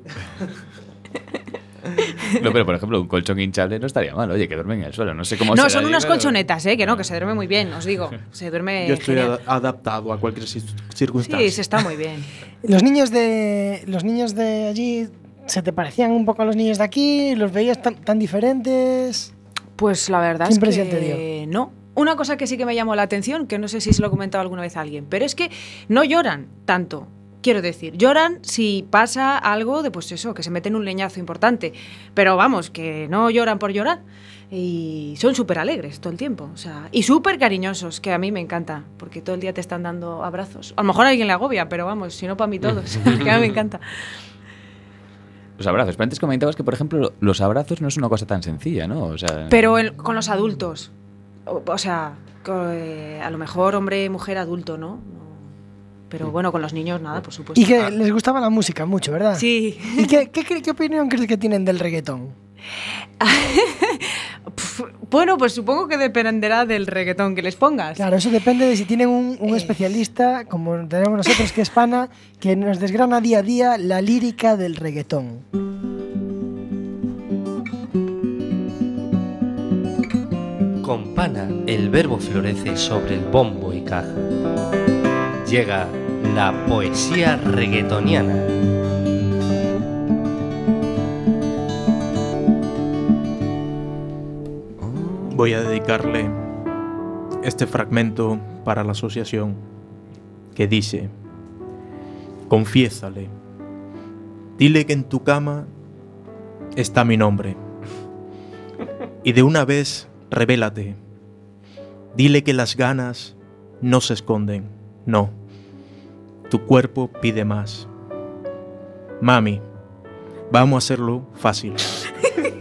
No, pero por ejemplo, un colchón hinchable no estaría mal, oye, que duerme en el suelo. No sé cómo No, son unas pero- colchonetas, ¿eh? Que no, que se duerme muy bien, os digo. Se duerme Yo estoy ad- adaptado a cualquier circunstancia. Sí, se está muy bien. Los niños de los niños de allí se te parecían un poco a los niños de aquí, los veías tan, tan diferentes. Pues la verdad ¿Qué es que te no. Una cosa que sí que me llamó la atención, que no sé si se lo he comentado alguna vez a alguien, pero es que no lloran tanto. Quiero decir, lloran si pasa algo de, pues eso, que se meten un leñazo importante. Pero vamos, que no lloran por llorar. Y son súper alegres todo el tiempo. O sea, y súper cariñosos, que a mí me encanta, porque todo el día te están dando abrazos. A lo mejor a alguien le agobia, pero vamos, si no para mí todos, que a mí me encanta. Los abrazos. Pero antes comentabas que, por ejemplo, los abrazos no es una cosa tan sencilla, ¿no? O sea, Pero el- con los adultos. O, o sea, eh, a lo mejor hombre, mujer, adulto, ¿no? Pero bueno, con los niños nada, por supuesto. Y que les gustaba la música mucho, ¿verdad? Sí. ¿Y qué, qué, qué- qué opinión crees que tienen del reggaetón? Bueno, pues supongo que dependerá del reggaetón que les pongas. Claro, eso depende de si tienen un, un especialista, como tenemos nosotros, que es Pana, que nos desgrana día a día la lírica del reggaetón. Con pana el verbo florece sobre el bombo y caja. Llega la poesía reggaetoniana. Voy a dedicarle este fragmento para la asociación que dice, confiésale, dile que en tu cama está mi nombre y de una vez revélate, dile que las ganas no se esconden, no, tu cuerpo pide más. Mami, vamos a hacerlo fácil.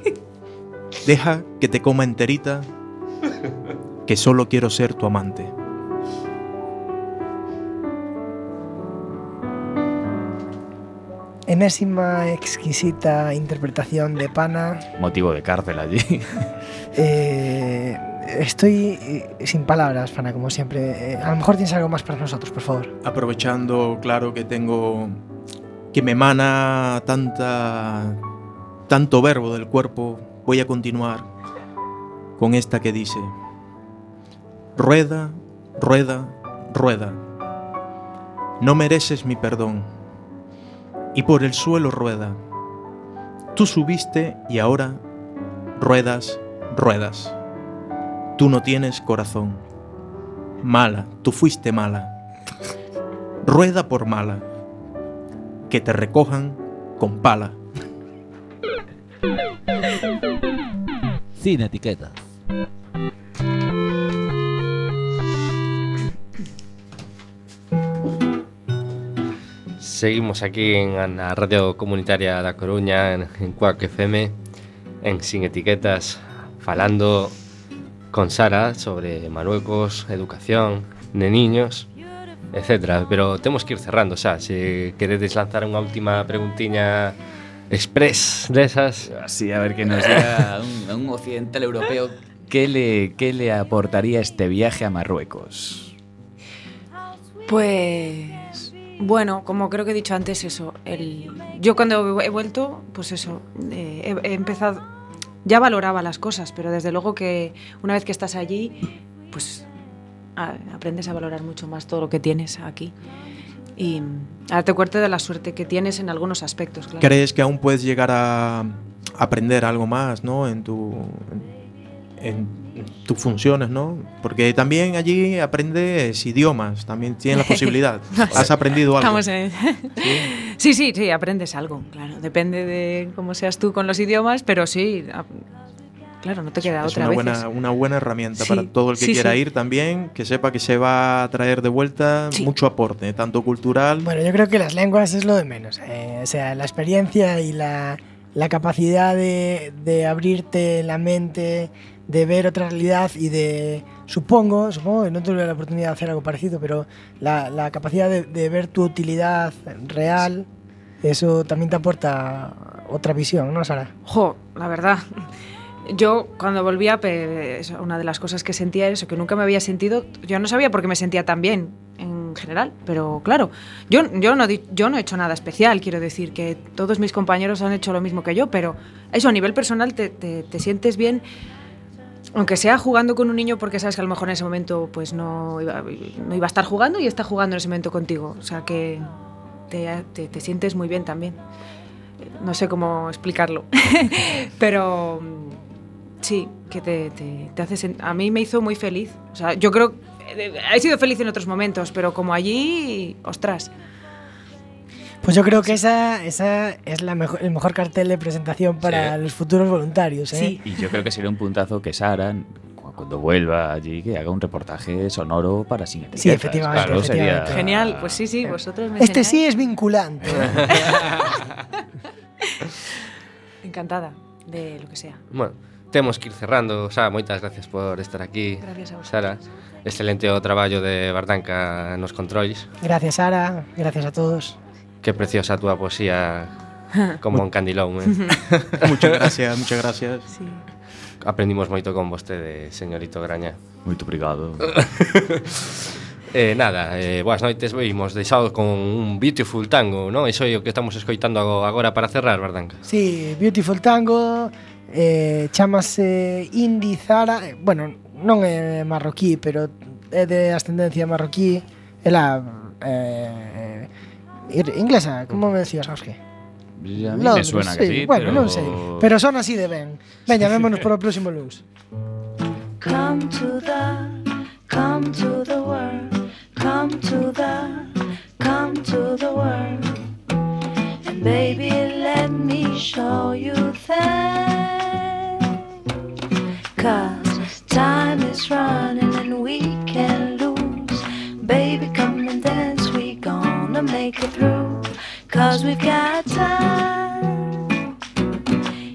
Deja que te coma enterita, que solo quiero ser tu amante. Enésima exquisita interpretación de Pana. motivo de cárcel allí. Eh, estoy eh, sin palabras, Pana, como siempre. Eh, a lo mejor tienes algo más para nosotros, por favor. Aprovechando, claro, que tengo. que me emana tanta. tanto verbo del cuerpo, voy a continuar con esta que dice: Rueda, rueda, rueda. No mereces mi perdón. Y por el suelo rueda. Tú subiste y ahora ruedas, ruedas. Tú no tienes corazón. Mala, tú fuiste mala. Rueda por mala. Que te recojan con pala. Sin etiquetas. Seguimos aquí en la radio comunitaria da Coruña, en, en Cuac FM, en Sin Etiquetas, falando con Sara sobre Marruecos, educación de niños, etcétera. Pero temos que ir cerrando, xa, se queredes lanzar unha última preguntiña express desas. Así, a ver que nos diga un, un occidental europeo qué le, qué le aportaría este viaje a Marruecos. Pues bueno, como creo que he dicho antes, eso. El, yo cuando he vuelto, pues eso, eh, he, he empezado. Ya valoraba las cosas, pero desde luego que una vez que estás allí, pues aprendes a valorar mucho más todo lo que tienes aquí. Y a darte cuenta de la suerte que tienes en algunos aspectos, claro. ¿Crees que aún puedes llegar a aprender algo más, ¿no? En tu tus funciones, ¿no? Porque también allí aprendes idiomas, también tienes la posibilidad. Has aprendido algo. Estamos en- sí, sí, sí, aprendes algo, claro. Depende de cómo seas tú con los idiomas, pero sí, Claro, no te queda es otra una a buena, una buena herramienta Sí. para todo el que Sí, quiera sí. ir también, que sepa que se va a traer de vuelta Sí. mucho aporte, tanto cultural. Bueno, yo creo que las lenguas es lo de menos. eh, o sea, la experiencia y la, la capacidad de, de abrirte la mente, de ver otra realidad y de, supongo, supongo que no tuve la oportunidad de hacer algo parecido, pero la, la capacidad de, de ver tu utilidad real, eso también te aporta otra visión, ¿no, Sara? Jo, la verdad. Yo cuando volvía, pues, una de las cosas que sentía era eso, que nunca me había sentido, yo no sabía por qué me sentía tan bien en general, pero claro, yo, yo, no, yo no he hecho nada especial, quiero decir que todos mis compañeros han hecho lo mismo que yo, pero eso a nivel personal te- te sientes bien, aunque sea jugando con un niño porque sabes que a lo mejor en ese momento pues no iba, no iba a estar jugando y está jugando en ese momento contigo, o sea que te, te- te sientes muy bien también. No sé cómo explicarlo, pero mm, sí, que te, te, te hace A mí me hizo muy feliz. O sea, yo creo. He sido feliz en otros momentos, pero como allí, ostras. Pues yo creo que esa, esa es la mejor, el mejor cartel de presentación para Sí. los futuros voluntarios. ¿eh? Sí. Y yo creo que sería un puntazo que Sara, cu- cuando vuelva allí, que haga un reportaje sonoro para sin etiquetas. Sí, efectivamente, Claro, sería- efectivamente. Genial, pues sí, sí, vosotros me Este enseñáis. sí es vinculante. Encantada de lo que sea. Bueno, temos que ir cerrando. Sara, moitas gracias por estar aquí. Gracias a vosotros. Sara, excelente o traballo de Bardanca nos controis. Gracias, Sara. Gracias a todos. Qué preciosa a túa poesía como un candilón, eh? muchas gracias, muchas gracias. Sí. Aprendimos moito con vostede, señorito Graña. Moito obrigado. Eh, nada, eh, boas noites, vimos deixado con un Beautiful Tango, non? Iso é o que estamos escoitando agora para cerrar, Bardanca. Sí, Beautiful Tango, eh, chamase Indy Zara, eh, bueno, non é marroquí, pero é de ascendencia marroquí, ela eh, inglesa, como me decías, José? A mí me suena que sí, bueno, pero... non sei, pero son así de ben. Veña, vémonos por o próximo lunes. Come to the, come to the world, come to the, come to the world. And baby, let me show you things. Cause time is running and we can lose. Baby, come and dance, gonna make it through. Cause we've got time.